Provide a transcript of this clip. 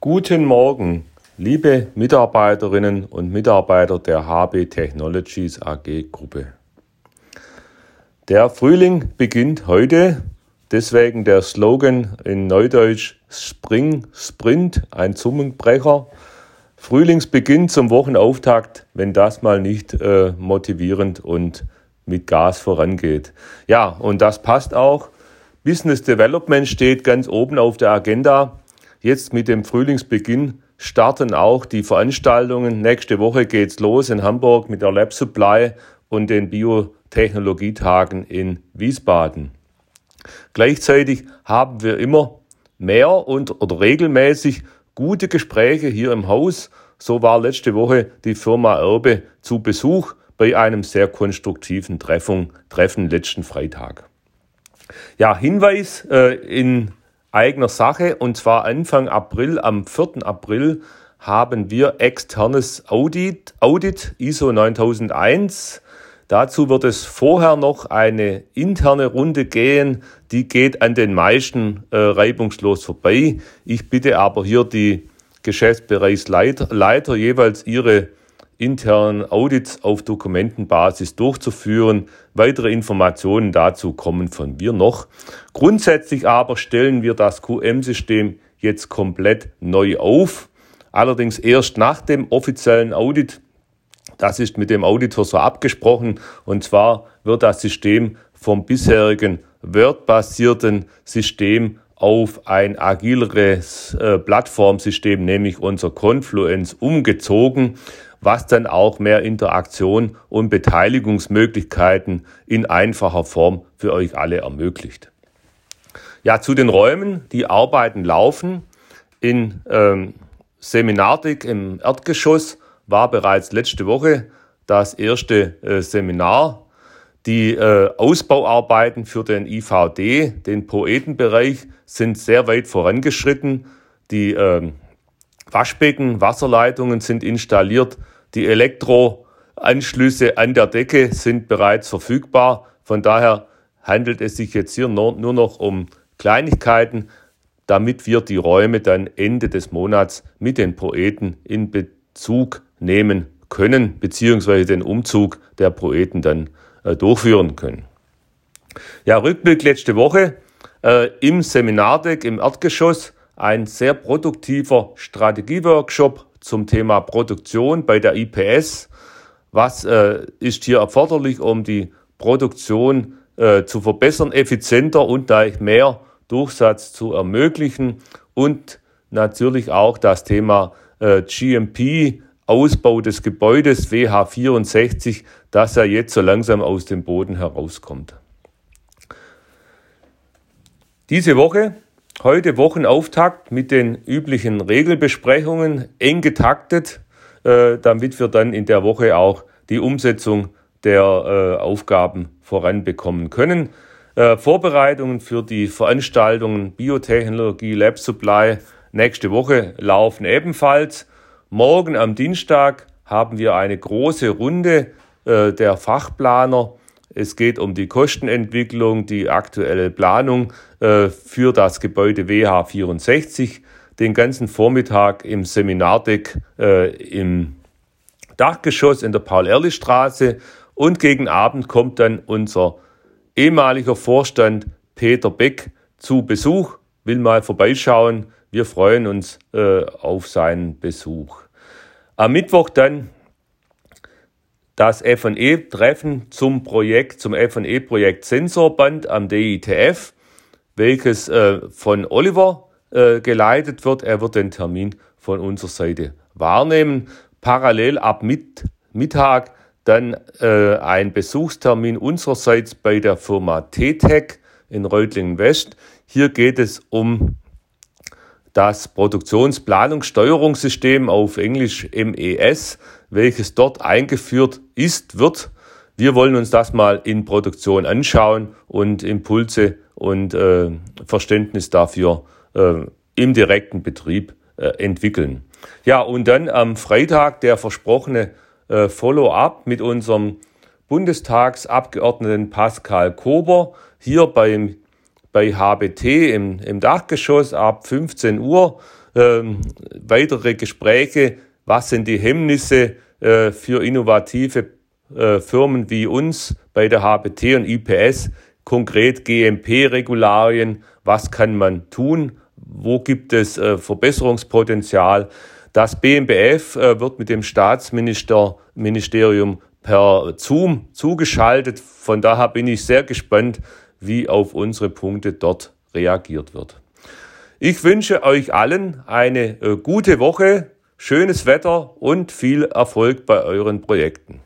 Guten Morgen, liebe Mitarbeiterinnen und Mitarbeiter der HB Technologies AG Gruppe. Der Frühling beginnt heute, deswegen der Slogan in Neudeutsch Spring Sprint, ein Zungenbrecher. Frühlingsbeginn zum Wochenauftakt, wenn das mal nicht äh, motivierend und mit Gas vorangeht. Ja, und das passt auch. Business Development steht ganz oben auf der Agenda. Jetzt mit dem Frühlingsbeginn starten auch die Veranstaltungen. Nächste Woche geht's los in Hamburg mit der Lab Supply und den Biotechnologietagen in Wiesbaden. Gleichzeitig haben wir immer mehr und oder regelmäßig gute Gespräche hier im Haus. So war letzte Woche die Firma Erbe zu Besuch bei einem sehr konstruktiven Treffung, Treffen letzten Freitag. Ja, Hinweis äh, in eigener Sache und zwar Anfang April, am 4. April haben wir externes Audit, Audit ISO 9001. Dazu wird es vorher noch eine interne Runde gehen, die geht an den meisten äh, reibungslos vorbei. Ich bitte aber hier die Geschäftsbereichsleiter Leiter, jeweils ihre internen Audits auf Dokumentenbasis durchzuführen. Weitere Informationen dazu kommen von mir noch. Grundsätzlich aber stellen wir das QM-System jetzt komplett neu auf. Allerdings erst nach dem offiziellen Audit. Das ist mit dem Auditor so abgesprochen. Und zwar wird das System vom bisherigen Word-basierten System auf ein agileres äh, Plattformsystem, nämlich unser Confluence, umgezogen was dann auch mehr Interaktion und Beteiligungsmöglichkeiten in einfacher Form für euch alle ermöglicht. Ja, zu den Räumen, die Arbeiten laufen. In ähm, Seminardik im Erdgeschoss war bereits letzte Woche das erste äh, Seminar. Die äh, Ausbauarbeiten für den IVD, den Poetenbereich, sind sehr weit vorangeschritten. Die äh, Waschbecken, Wasserleitungen sind installiert, die Elektroanschlüsse an der Decke sind bereits verfügbar. Von daher handelt es sich jetzt hier nur, nur noch um Kleinigkeiten, damit wir die Räume dann Ende des Monats mit den Poeten in Bezug nehmen können, beziehungsweise den Umzug der Poeten dann äh, durchführen können. Ja, Rückblick letzte Woche äh, im Seminardeck im Erdgeschoss ein sehr produktiver Strategieworkshop zum Thema Produktion bei der IPS. Was äh, ist hier erforderlich, um die Produktion äh, zu verbessern, effizienter und gleich mehr Durchsatz zu ermöglichen und natürlich auch das Thema äh, GMP, Ausbau des Gebäudes WH64, das ja jetzt so langsam aus dem Boden herauskommt. Diese Woche Heute Wochenauftakt mit den üblichen Regelbesprechungen, eng getaktet, äh, damit wir dann in der Woche auch die Umsetzung der äh, Aufgaben voranbekommen können. Äh, Vorbereitungen für die Veranstaltungen Biotechnologie Lab Supply nächste Woche laufen ebenfalls. Morgen am Dienstag haben wir eine große Runde der Fachplaner es geht um die Kostenentwicklung, die aktuelle Planung äh, für das Gebäude WH64. Den ganzen Vormittag im Seminardeck äh, im Dachgeschoss in der Paul-Ehrlich-Straße. Und gegen Abend kommt dann unser ehemaliger Vorstand Peter Beck zu Besuch, will mal vorbeischauen. Wir freuen uns äh, auf seinen Besuch. Am Mittwoch dann das F&E-Treffen zum Projekt, zum F&E-Projekt Sensorband am DITF, welches äh, von Oliver äh, geleitet wird. Er wird den Termin von unserer Seite wahrnehmen. Parallel ab mit, Mittag dann äh, ein Besuchstermin unsererseits bei der Firma T-Tech in Reutlingen West. Hier geht es um das Produktionsplanungssteuerungssystem auf Englisch MES welches dort eingeführt ist, wird. Wir wollen uns das mal in Produktion anschauen und Impulse und äh, Verständnis dafür äh, im direkten Betrieb äh, entwickeln. Ja, und dann am Freitag der versprochene äh, Follow-up mit unserem Bundestagsabgeordneten Pascal Kober hier beim bei HBT im, im Dachgeschoss ab 15 Uhr ähm, weitere Gespräche. Was sind die Hemmnisse äh, für innovative äh, Firmen wie uns bei der HBT und IPS? Konkret GMP-Regularien. Was kann man tun? Wo gibt es äh, Verbesserungspotenzial? Das BMBF äh, wird mit dem Staatsministerium per Zoom zugeschaltet. Von daher bin ich sehr gespannt, wie auf unsere Punkte dort reagiert wird. Ich wünsche euch allen eine äh, gute Woche, schönes Wetter und viel Erfolg bei euren Projekten.